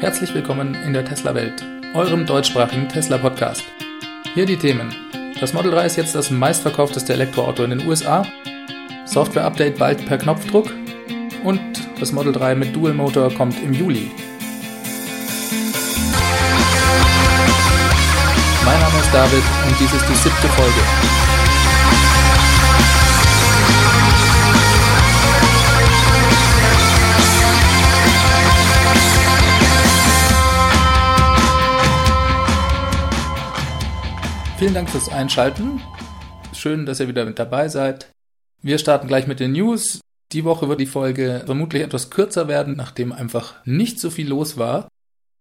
Herzlich willkommen in der Tesla-Welt, eurem deutschsprachigen Tesla-Podcast. Hier die Themen. Das Model 3 ist jetzt das meistverkaufteste Elektroauto in den USA. Software-Update bald per Knopfdruck. Und das Model 3 mit Dual-Motor kommt im Juli. Mein Name ist David und dies ist die siebte Folge. Vielen Dank fürs Einschalten. Schön, dass ihr wieder mit dabei seid. Wir starten gleich mit den News. Die Woche wird die Folge vermutlich etwas kürzer werden, nachdem einfach nicht so viel los war.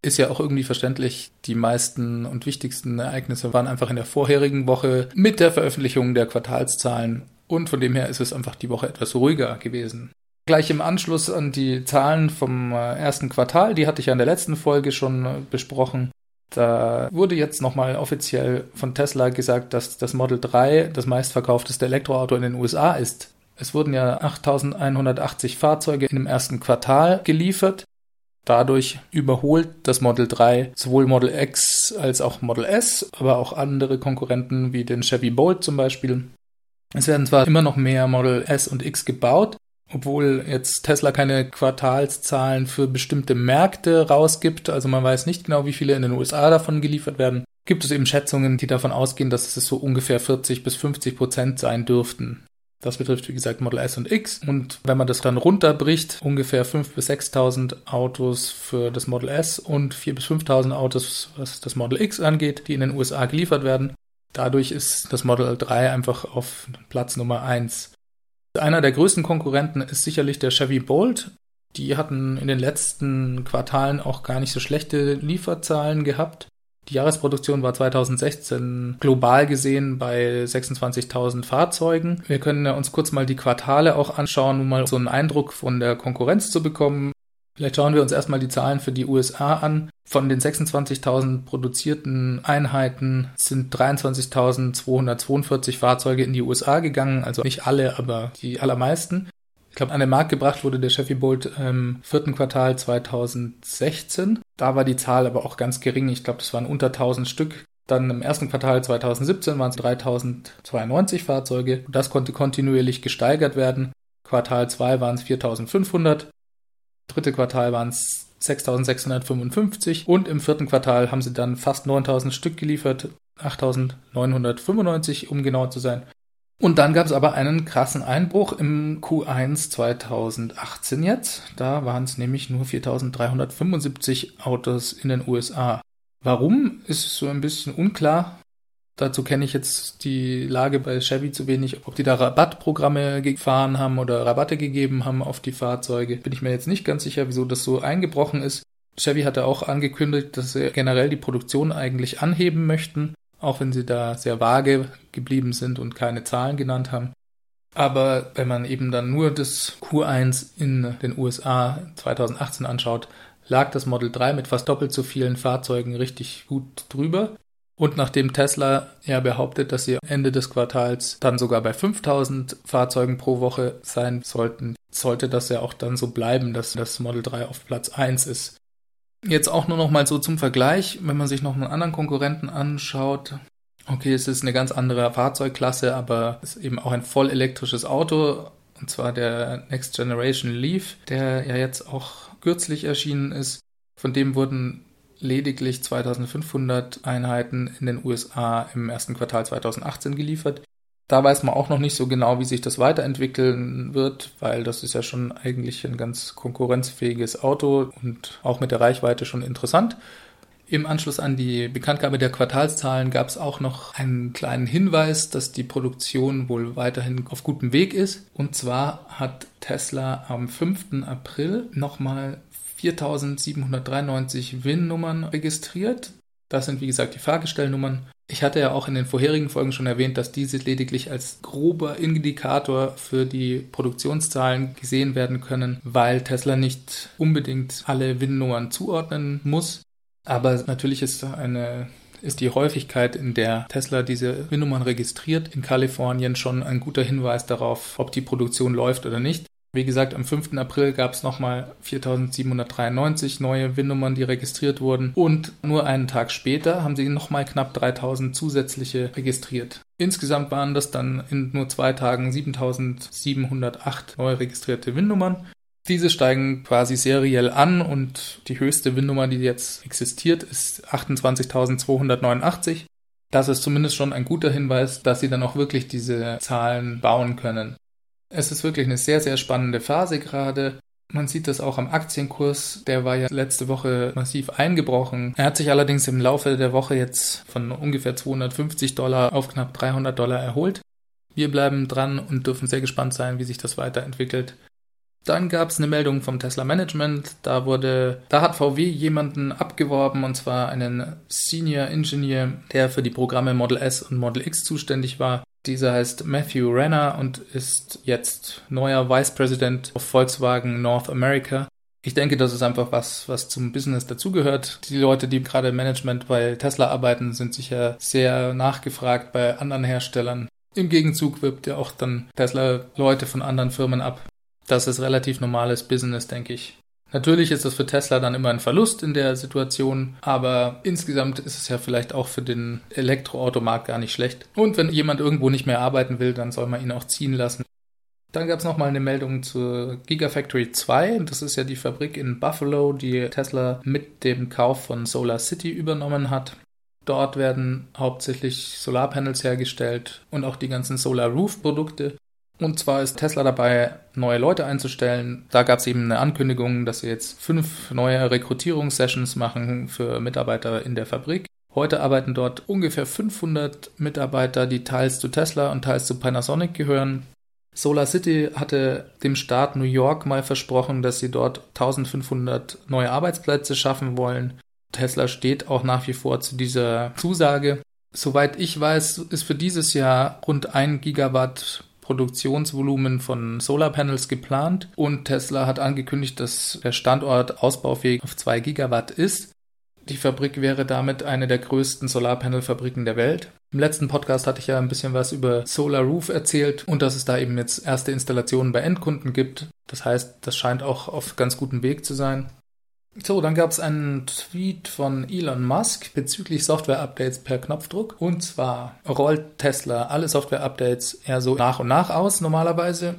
Ist ja auch irgendwie verständlich. Die meisten und wichtigsten Ereignisse waren einfach in der vorherigen Woche mit der Veröffentlichung der Quartalszahlen. Und von dem her ist es einfach die Woche etwas ruhiger gewesen. Gleich im Anschluss an die Zahlen vom äh, ersten Quartal, die hatte ich ja in der letzten Folge schon äh, besprochen, da wurde jetzt nochmal offiziell von Tesla gesagt, dass das Model 3 das meistverkaufteste Elektroauto in den USA ist. Es wurden ja 8180 Fahrzeuge in dem ersten Quartal geliefert. Dadurch überholt das Model 3 sowohl Model X als auch Model S, aber auch andere Konkurrenten wie den Chevy Bolt zum Beispiel. Es werden zwar immer noch mehr Model S und X gebaut, obwohl jetzt Tesla keine Quartalszahlen für bestimmte Märkte rausgibt, also man weiß nicht genau, wie viele in den USA davon geliefert werden, gibt es eben Schätzungen, die davon ausgehen, dass es so ungefähr 40 bis 50 Prozent sein dürften. Das betrifft, wie gesagt, Model S und X. Und wenn man das dann runterbricht, ungefähr 5.000 bis 6.000 Autos für das Model S und 4.000 bis 5.000 Autos, was das Model X angeht, die in den USA geliefert werden. Dadurch ist das Model 3 einfach auf Platz Nummer 1. Einer der größten Konkurrenten ist sicherlich der Chevy Bolt. Die hatten in den letzten Quartalen auch gar nicht so schlechte Lieferzahlen gehabt. Die Jahresproduktion war 2016 global gesehen bei 26.000 Fahrzeugen. Wir können uns kurz mal die Quartale auch anschauen, um mal so einen Eindruck von der Konkurrenz zu bekommen. Vielleicht schauen wir uns erstmal die Zahlen für die USA an. Von den 26.000 produzierten Einheiten sind 23.242 Fahrzeuge in die USA gegangen, also nicht alle, aber die allermeisten. Ich glaube, an den Markt gebracht wurde der Chevy Bolt im vierten Quartal 2016. Da war die Zahl aber auch ganz gering. Ich glaube, das waren unter 1000 Stück. Dann im ersten Quartal 2017 waren es 3092 Fahrzeuge. Das konnte kontinuierlich gesteigert werden. Quartal 2 waren es 4500 dritte Quartal waren es 6.655 und im vierten Quartal haben sie dann fast 9.000 Stück geliefert, 8.995 um genau zu sein. Und dann gab es aber einen krassen Einbruch im Q1 2018 jetzt. Da waren es nämlich nur 4.375 Autos in den USA. Warum ist so ein bisschen unklar. Dazu kenne ich jetzt die Lage bei Chevy zu wenig. Ob die da Rabattprogramme gefahren haben oder Rabatte gegeben haben auf die Fahrzeuge, bin ich mir jetzt nicht ganz sicher, wieso das so eingebrochen ist. Chevy hatte auch angekündigt, dass sie generell die Produktion eigentlich anheben möchten, auch wenn sie da sehr vage geblieben sind und keine Zahlen genannt haben. Aber wenn man eben dann nur das Q1 in den USA 2018 anschaut, lag das Model 3 mit fast doppelt so vielen Fahrzeugen richtig gut drüber. Und nachdem Tesla ja behauptet, dass sie Ende des Quartals dann sogar bei 5000 Fahrzeugen pro Woche sein sollten, sollte das ja auch dann so bleiben, dass das Model 3 auf Platz 1 ist. Jetzt auch nur noch mal so zum Vergleich, wenn man sich noch einen anderen Konkurrenten anschaut. Okay, es ist eine ganz andere Fahrzeugklasse, aber es ist eben auch ein voll elektrisches Auto, und zwar der Next Generation Leaf, der ja jetzt auch kürzlich erschienen ist. Von dem wurden lediglich 2500 Einheiten in den USA im ersten Quartal 2018 geliefert. Da weiß man auch noch nicht so genau, wie sich das weiterentwickeln wird, weil das ist ja schon eigentlich ein ganz konkurrenzfähiges Auto und auch mit der Reichweite schon interessant. Im Anschluss an die Bekanntgabe der Quartalszahlen gab es auch noch einen kleinen Hinweis, dass die Produktion wohl weiterhin auf gutem Weg ist. Und zwar hat Tesla am 5. April nochmal 4793 WIN-Nummern registriert. Das sind wie gesagt die Fahrgestellnummern. Ich hatte ja auch in den vorherigen Folgen schon erwähnt, dass diese lediglich als grober Indikator für die Produktionszahlen gesehen werden können, weil Tesla nicht unbedingt alle WIN-Nummern zuordnen muss. Aber natürlich ist eine ist die Häufigkeit, in der Tesla diese WIN-Nummern registriert, in Kalifornien schon ein guter Hinweis darauf, ob die Produktion läuft oder nicht. Wie gesagt, am 5. April gab es nochmal 4793 neue WIN-Nummern, die registriert wurden. Und nur einen Tag später haben sie nochmal knapp 3000 zusätzliche registriert. Insgesamt waren das dann in nur zwei Tagen 7708 neu registrierte WIN-Nummern. Diese steigen quasi seriell an und die höchste WIN-Nummer, die jetzt existiert, ist 28.289. Das ist zumindest schon ein guter Hinweis, dass sie dann auch wirklich diese Zahlen bauen können. Es ist wirklich eine sehr, sehr spannende Phase gerade. Man sieht das auch am Aktienkurs. Der war ja letzte Woche massiv eingebrochen. Er hat sich allerdings im Laufe der Woche jetzt von ungefähr 250 Dollar auf knapp 300 Dollar erholt. Wir bleiben dran und dürfen sehr gespannt sein, wie sich das weiterentwickelt. Dann gab es eine Meldung vom Tesla Management. Da wurde, da hat VW jemanden abgeworben und zwar einen Senior Engineer, der für die Programme Model S und Model X zuständig war. Dieser heißt Matthew Renner und ist jetzt neuer Vice President of Volkswagen North America. Ich denke, das ist einfach was, was zum Business dazugehört. Die Leute, die gerade Management bei Tesla arbeiten, sind sicher sehr nachgefragt bei anderen Herstellern. Im Gegenzug wirbt ja auch dann Tesla Leute von anderen Firmen ab. Das ist relativ normales Business, denke ich. Natürlich ist das für Tesla dann immer ein Verlust in der Situation, aber insgesamt ist es ja vielleicht auch für den Elektroautomarkt gar nicht schlecht. Und wenn jemand irgendwo nicht mehr arbeiten will, dann soll man ihn auch ziehen lassen. Dann gab es nochmal eine Meldung zur Gigafactory 2. Das ist ja die Fabrik in Buffalo, die Tesla mit dem Kauf von Solar City übernommen hat. Dort werden hauptsächlich Solarpanels hergestellt und auch die ganzen Solar Roof Produkte. Und zwar ist Tesla dabei, neue Leute einzustellen. Da gab es eben eine Ankündigung, dass sie jetzt fünf neue Rekrutierungssessions machen für Mitarbeiter in der Fabrik. Heute arbeiten dort ungefähr 500 Mitarbeiter, die teils zu Tesla und teils zu Panasonic gehören. Solar City hatte dem Staat New York mal versprochen, dass sie dort 1500 neue Arbeitsplätze schaffen wollen. Tesla steht auch nach wie vor zu dieser Zusage. Soweit ich weiß, ist für dieses Jahr rund ein Gigawatt Produktionsvolumen von Solarpanels geplant und Tesla hat angekündigt, dass der Standort ausbaufähig auf 2 Gigawatt ist. Die Fabrik wäre damit eine der größten Solarpanel-Fabriken der Welt. Im letzten Podcast hatte ich ja ein bisschen was über Solar Roof erzählt und dass es da eben jetzt erste Installationen bei Endkunden gibt. Das heißt, das scheint auch auf ganz gutem Weg zu sein. So, dann gab es einen Tweet von Elon Musk bezüglich Software-Updates per Knopfdruck. Und zwar rollt Tesla alle Software-Updates eher so nach und nach aus normalerweise.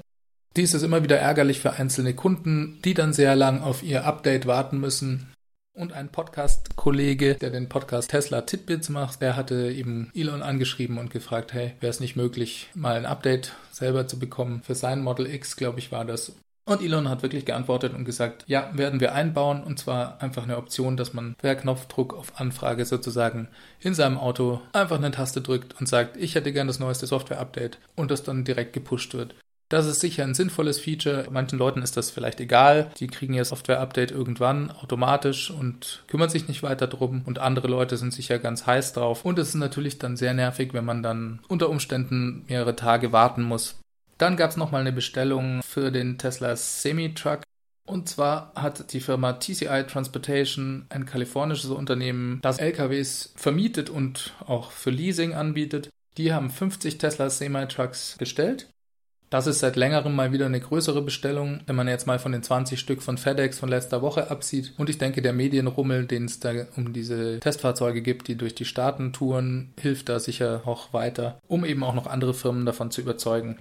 Dies ist immer wieder ärgerlich für einzelne Kunden, die dann sehr lang auf ihr Update warten müssen. Und ein Podcast-Kollege, der den Podcast Tesla Titbits macht, der hatte eben Elon angeschrieben und gefragt, hey, wäre es nicht möglich, mal ein Update selber zu bekommen? Für sein Model X, glaube ich, war das. Und Elon hat wirklich geantwortet und gesagt, ja, werden wir einbauen und zwar einfach eine Option, dass man per Knopfdruck auf Anfrage sozusagen in seinem Auto einfach eine Taste drückt und sagt, ich hätte gern das neueste Software-Update und das dann direkt gepusht wird. Das ist sicher ein sinnvolles Feature. Manchen Leuten ist das vielleicht egal. Die kriegen ihr Software-Update irgendwann automatisch und kümmern sich nicht weiter drum. Und andere Leute sind sicher ganz heiß drauf. Und es ist natürlich dann sehr nervig, wenn man dann unter Umständen mehrere Tage warten muss, dann gab es nochmal eine Bestellung für den Tesla Semi-Truck. Und zwar hat die Firma TCI Transportation, ein kalifornisches Unternehmen, das LKWs vermietet und auch für Leasing anbietet. Die haben 50 Tesla Semi-Trucks bestellt. Das ist seit längerem mal wieder eine größere Bestellung, wenn man jetzt mal von den 20 Stück von FedEx von letzter Woche absieht. Und ich denke, der Medienrummel, den es da um diese Testfahrzeuge gibt, die durch die Staaten touren, hilft da sicher auch weiter, um eben auch noch andere Firmen davon zu überzeugen.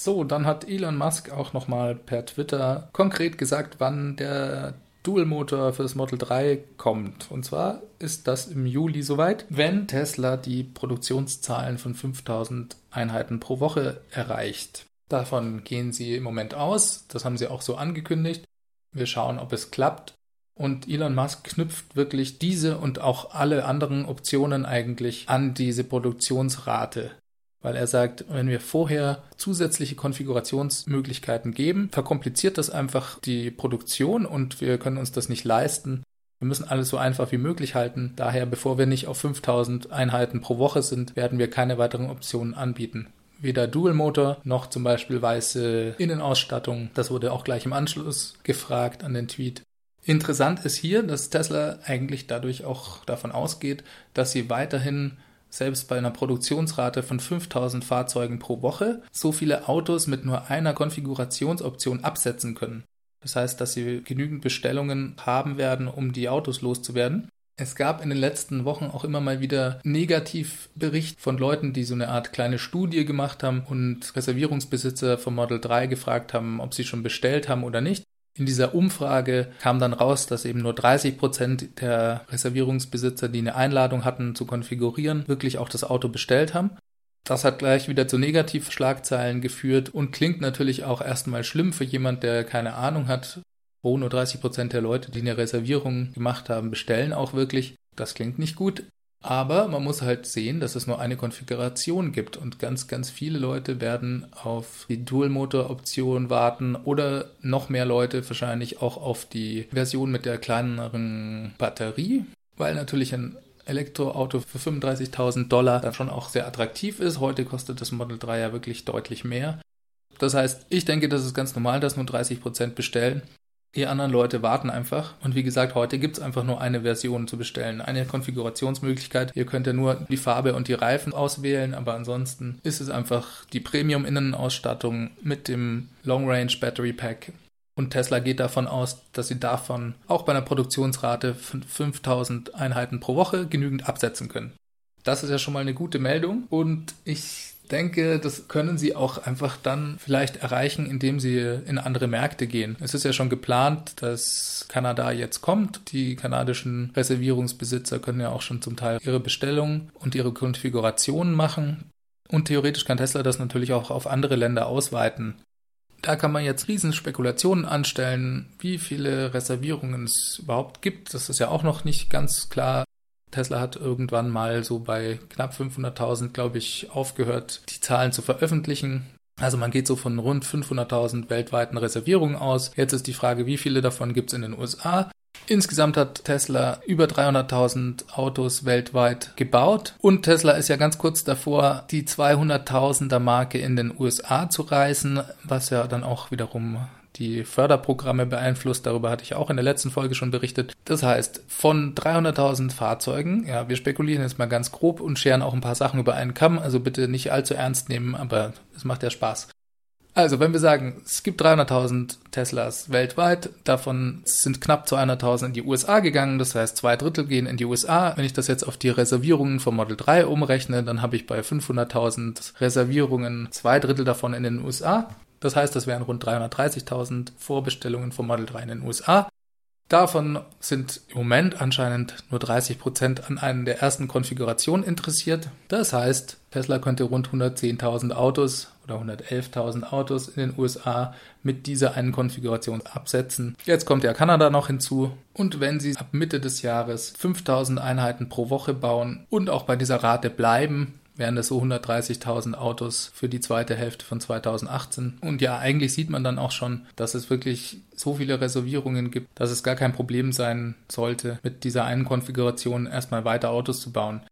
So, dann hat Elon Musk auch nochmal per Twitter konkret gesagt, wann der Dual-Motor für das Model 3 kommt. Und zwar ist das im Juli soweit, wenn Tesla die Produktionszahlen von 5000 Einheiten pro Woche erreicht. Davon gehen sie im Moment aus. Das haben sie auch so angekündigt. Wir schauen, ob es klappt. Und Elon Musk knüpft wirklich diese und auch alle anderen Optionen eigentlich an diese Produktionsrate weil er sagt, wenn wir vorher zusätzliche Konfigurationsmöglichkeiten geben, verkompliziert das einfach die Produktion und wir können uns das nicht leisten. Wir müssen alles so einfach wie möglich halten. Daher, bevor wir nicht auf 5000 Einheiten pro Woche sind, werden wir keine weiteren Optionen anbieten. Weder Dual Motor noch zum Beispiel weiße Innenausstattung. Das wurde auch gleich im Anschluss gefragt an den Tweet. Interessant ist hier, dass Tesla eigentlich dadurch auch davon ausgeht, dass sie weiterhin selbst bei einer Produktionsrate von 5000 Fahrzeugen pro Woche so viele Autos mit nur einer Konfigurationsoption absetzen können. Das heißt, dass sie genügend Bestellungen haben werden, um die Autos loszuwerden. Es gab in den letzten Wochen auch immer mal wieder Negativbericht von Leuten, die so eine Art kleine Studie gemacht haben und Reservierungsbesitzer vom Model 3 gefragt haben, ob sie schon bestellt haben oder nicht. In dieser Umfrage kam dann raus, dass eben nur 30 Prozent der Reservierungsbesitzer, die eine Einladung hatten zu konfigurieren, wirklich auch das Auto bestellt haben. Das hat gleich wieder zu Negativschlagzeilen geführt und klingt natürlich auch erstmal schlimm für jemand, der keine Ahnung hat. Wo nur 30 Prozent der Leute, die eine Reservierung gemacht haben, bestellen auch wirklich. Das klingt nicht gut. Aber man muss halt sehen, dass es nur eine Konfiguration gibt und ganz, ganz viele Leute werden auf die Dual-Motor-Option warten oder noch mehr Leute wahrscheinlich auch auf die Version mit der kleineren Batterie, weil natürlich ein Elektroauto für 35.000 Dollar dann schon auch sehr attraktiv ist. Heute kostet das Model 3 ja wirklich deutlich mehr. Das heißt, ich denke, das ist ganz normal, dass nur 30 Prozent bestellen. Die anderen Leute warten einfach. Und wie gesagt, heute gibt es einfach nur eine Version zu bestellen. Eine Konfigurationsmöglichkeit. Ihr könnt ja nur die Farbe und die Reifen auswählen, aber ansonsten ist es einfach die Premium-Innenausstattung mit dem Long Range Battery Pack. Und Tesla geht davon aus, dass sie davon auch bei einer Produktionsrate von 5000 Einheiten pro Woche genügend absetzen können. Das ist ja schon mal eine gute Meldung und ich denke, das können sie auch einfach dann vielleicht erreichen, indem sie in andere Märkte gehen. Es ist ja schon geplant, dass Kanada jetzt kommt. Die kanadischen Reservierungsbesitzer können ja auch schon zum Teil ihre Bestellungen und ihre Konfigurationen machen. Und theoretisch kann Tesla das natürlich auch auf andere Länder ausweiten. Da kann man jetzt riesen Spekulationen anstellen, wie viele Reservierungen es überhaupt gibt. Das ist ja auch noch nicht ganz klar. Tesla hat irgendwann mal so bei knapp 500.000, glaube ich, aufgehört, die Zahlen zu veröffentlichen. Also man geht so von rund 500.000 weltweiten Reservierungen aus. Jetzt ist die Frage, wie viele davon gibt es in den USA? Insgesamt hat Tesla über 300.000 Autos weltweit gebaut und Tesla ist ja ganz kurz davor, die 200.000er Marke in den USA zu reißen, was ja dann auch wiederum die Förderprogramme beeinflusst. Darüber hatte ich auch in der letzten Folge schon berichtet. Das heißt, von 300.000 Fahrzeugen, ja, wir spekulieren jetzt mal ganz grob und scheren auch ein paar Sachen über einen Kamm, also bitte nicht allzu ernst nehmen, aber es macht ja Spaß. Also, wenn wir sagen, es gibt 300.000 Teslas weltweit, davon sind knapp 200.000 in die USA gegangen, das heißt zwei Drittel gehen in die USA. Wenn ich das jetzt auf die Reservierungen vom Model 3 umrechne, dann habe ich bei 500.000 Reservierungen zwei Drittel davon in den USA. Das heißt, das wären rund 330.000 Vorbestellungen vom Model 3 in den USA. Davon sind im Moment anscheinend nur 30 Prozent an einer der ersten Konfigurationen interessiert. Das heißt, Tesla könnte rund 110.000 Autos oder 111.000 Autos in den USA mit dieser einen Konfiguration absetzen. Jetzt kommt ja Kanada noch hinzu. Und wenn sie ab Mitte des Jahres 5000 Einheiten pro Woche bauen und auch bei dieser Rate bleiben, wären das so 130.000 Autos für die zweite Hälfte von 2018. Und ja, eigentlich sieht man dann auch schon, dass es wirklich so viele Reservierungen gibt, dass es gar kein Problem sein sollte, mit dieser einen Konfiguration erstmal weiter Autos zu bauen.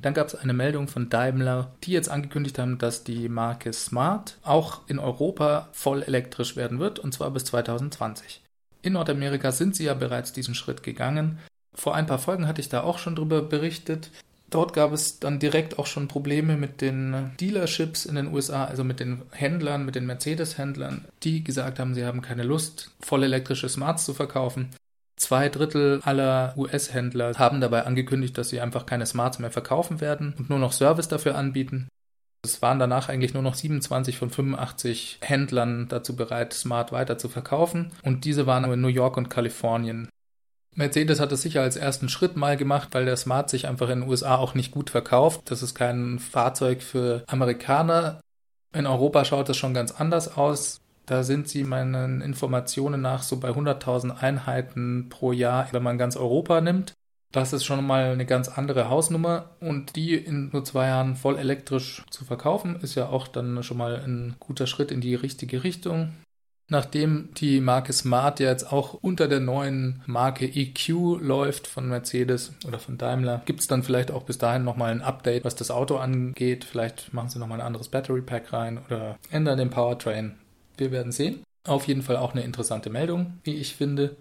Dann gab es eine Meldung von Daimler, die jetzt angekündigt haben, dass die Marke Smart auch in Europa voll elektrisch werden wird, und zwar bis 2020. In Nordamerika sind sie ja bereits diesen Schritt gegangen. Vor ein paar Folgen hatte ich da auch schon drüber berichtet. Dort gab es dann direkt auch schon Probleme mit den Dealerships in den USA, also mit den Händlern, mit den Mercedes-Händlern, die gesagt haben, sie haben keine Lust, voll elektrische Smarts zu verkaufen. Zwei Drittel aller US-Händler haben dabei angekündigt, dass sie einfach keine Smarts mehr verkaufen werden und nur noch Service dafür anbieten. Es waren danach eigentlich nur noch 27 von 85 Händlern dazu bereit, Smart weiter zu verkaufen und diese waren in New York und Kalifornien. Mercedes hat es sicher als ersten Schritt mal gemacht, weil der Smart sich einfach in den USA auch nicht gut verkauft. Das ist kein Fahrzeug für Amerikaner. In Europa schaut es schon ganz anders aus. Da sind sie meinen Informationen nach so bei 100.000 Einheiten pro Jahr, wenn man ganz Europa nimmt. Das ist schon mal eine ganz andere Hausnummer und die in nur zwei Jahren voll elektrisch zu verkaufen, ist ja auch dann schon mal ein guter Schritt in die richtige Richtung. Nachdem die Marke Smart ja jetzt auch unter der neuen Marke EQ läuft von Mercedes oder von Daimler, gibt es dann vielleicht auch bis dahin nochmal ein Update, was das Auto angeht. Vielleicht machen sie nochmal ein anderes Battery Pack rein oder ändern den Powertrain. Wir werden sehen. Auf jeden Fall auch eine interessante Meldung, wie ich finde.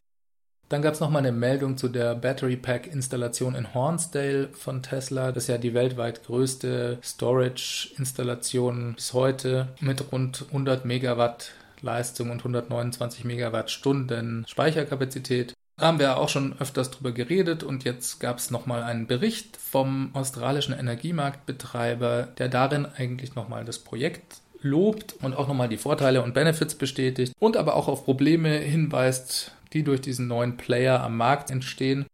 Dann gab es nochmal eine Meldung zu der Battery Pack Installation in Hornsdale von Tesla. Das ist ja die weltweit größte Storage-Installation bis heute mit rund 100 Megawatt Leistung und 129 Megawattstunden Speicherkapazität. Da haben wir auch schon öfters drüber geredet und jetzt gab es nochmal einen Bericht vom australischen Energiemarktbetreiber, der darin eigentlich nochmal das Projekt lobt und auch nochmal die Vorteile und Benefits bestätigt und aber auch auf Probleme hinweist, die durch diesen neuen Player am Markt entstehen.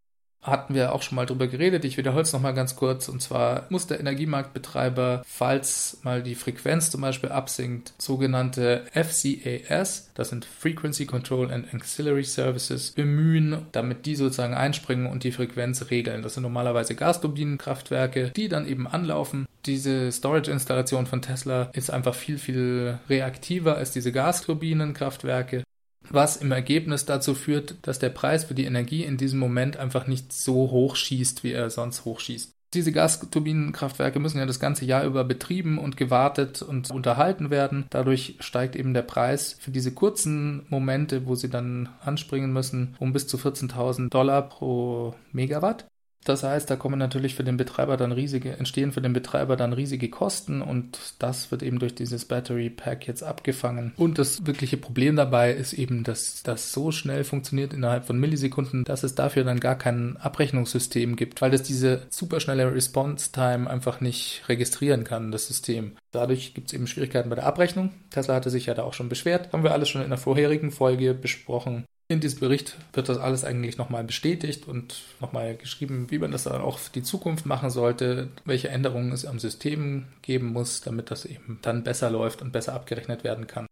Hatten wir auch schon mal drüber geredet. Ich wiederhole es nochmal ganz kurz. Und zwar muss der Energiemarktbetreiber, falls mal die Frequenz zum Beispiel absinkt, sogenannte FCAS, das sind Frequency Control and Ancillary Services, bemühen, damit die sozusagen einspringen und die Frequenz regeln. Das sind normalerweise Gasturbinenkraftwerke, die dann eben anlaufen. Diese Storage-Installation von Tesla ist einfach viel, viel reaktiver als diese Gasturbinenkraftwerke was im Ergebnis dazu führt, dass der Preis für die Energie in diesem Moment einfach nicht so hoch schießt, wie er sonst hochschießt. Diese Gasturbinenkraftwerke müssen ja das ganze Jahr über betrieben und gewartet und unterhalten werden. Dadurch steigt eben der Preis für diese kurzen Momente, wo sie dann anspringen müssen, um bis zu 14.000 Dollar pro Megawatt. Das heißt, da kommen natürlich für den Betreiber dann riesige, entstehen für den Betreiber dann riesige Kosten und das wird eben durch dieses Battery Pack jetzt abgefangen. Und das wirkliche Problem dabei ist eben, dass das so schnell funktioniert innerhalb von Millisekunden, dass es dafür dann gar kein Abrechnungssystem gibt, weil das diese superschnelle Response Time einfach nicht registrieren kann, das System. Dadurch gibt es eben Schwierigkeiten bei der Abrechnung. Tesla hatte sich ja da auch schon beschwert. Haben wir alles schon in der vorherigen Folge besprochen. In diesem Bericht wird das alles eigentlich nochmal bestätigt und nochmal geschrieben, wie man das dann auch für die Zukunft machen sollte, welche Änderungen es am System geben muss, damit das eben dann besser läuft und besser abgerechnet werden kann.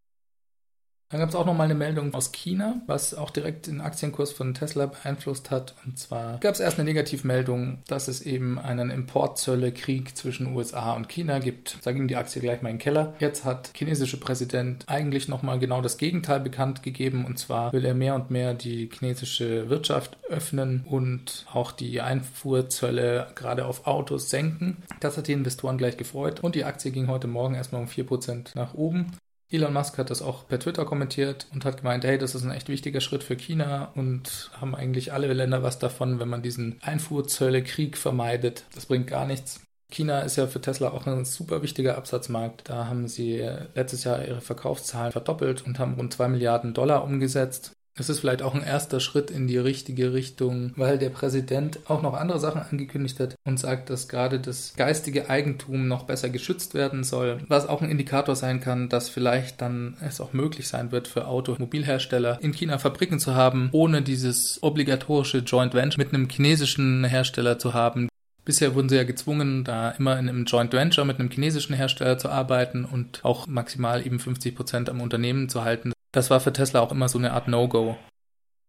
Dann gab es auch noch mal eine Meldung aus China, was auch direkt den Aktienkurs von Tesla beeinflusst hat. Und zwar gab es erst eine Negativmeldung, dass es eben einen Importzöllekrieg zwischen USA und China gibt. Da ging die Aktie gleich mal in den Keller. Jetzt hat chinesische Präsident eigentlich noch mal genau das Gegenteil bekannt gegeben. Und zwar will er mehr und mehr die chinesische Wirtschaft öffnen und auch die Einfuhrzölle gerade auf Autos senken. Das hat die Investoren gleich gefreut. Und die Aktie ging heute Morgen erstmal um 4% nach oben. Elon Musk hat das auch per Twitter kommentiert und hat gemeint, hey, das ist ein echt wichtiger Schritt für China und haben eigentlich alle Länder was davon, wenn man diesen Einfuhrzölle-Krieg vermeidet. Das bringt gar nichts. China ist ja für Tesla auch ein super wichtiger Absatzmarkt. Da haben sie letztes Jahr ihre Verkaufszahlen verdoppelt und haben rund 2 Milliarden Dollar umgesetzt. Es ist vielleicht auch ein erster Schritt in die richtige Richtung, weil der Präsident auch noch andere Sachen angekündigt hat und sagt, dass gerade das geistige Eigentum noch besser geschützt werden soll, was auch ein Indikator sein kann, dass vielleicht dann es auch möglich sein wird für Automobilhersteller in China Fabriken zu haben, ohne dieses obligatorische Joint Venture mit einem chinesischen Hersteller zu haben, Bisher wurden sie ja gezwungen, da immer in einem Joint Venture mit einem chinesischen Hersteller zu arbeiten und auch maximal eben 50 Prozent am Unternehmen zu halten. Das war für Tesla auch immer so eine Art No-Go.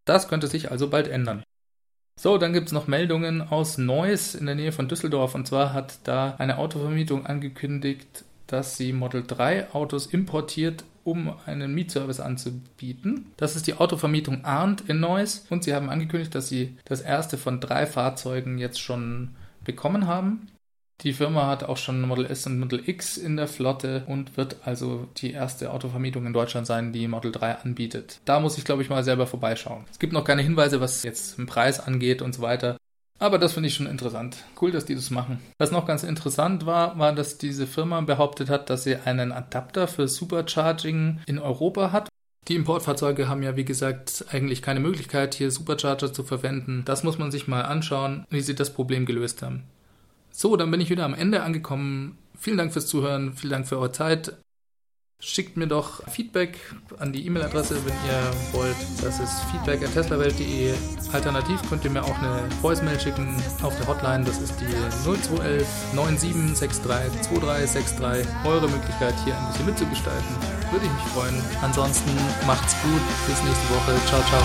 Das könnte sich also bald ändern. So, dann gibt es noch Meldungen aus Neuss in der Nähe von Düsseldorf. Und zwar hat da eine Autovermietung angekündigt, dass sie Model 3 Autos importiert, um einen Mietservice anzubieten. Das ist die Autovermietung Arndt in Neuss. Und sie haben angekündigt, dass sie das erste von drei Fahrzeugen jetzt schon bekommen haben. Die Firma hat auch schon Model S und Model X in der Flotte und wird also die erste Autovermietung in Deutschland sein, die Model 3 anbietet. Da muss ich, glaube ich, mal selber vorbeischauen. Es gibt noch keine Hinweise, was jetzt den Preis angeht und so weiter. Aber das finde ich schon interessant. Cool, dass die das machen. Was noch ganz interessant war, war, dass diese Firma behauptet hat, dass sie einen Adapter für Supercharging in Europa hat. Die Importfahrzeuge haben ja, wie gesagt, eigentlich keine Möglichkeit, hier Supercharger zu verwenden. Das muss man sich mal anschauen, wie sie das Problem gelöst haben. So, dann bin ich wieder am Ende angekommen. Vielen Dank fürs Zuhören, vielen Dank für eure Zeit. Schickt mir doch Feedback an die E-Mail-Adresse, wenn ihr wollt. Das ist feedback.teslawelt.de. Alternativ könnt ihr mir auch eine Voicemail schicken auf der Hotline. Das ist die 0211 9763 2363. Eure Möglichkeit, hier ein bisschen mitzugestalten. Würde ich mich freuen. Ansonsten macht's gut. Bis nächste Woche. Ciao, ciao.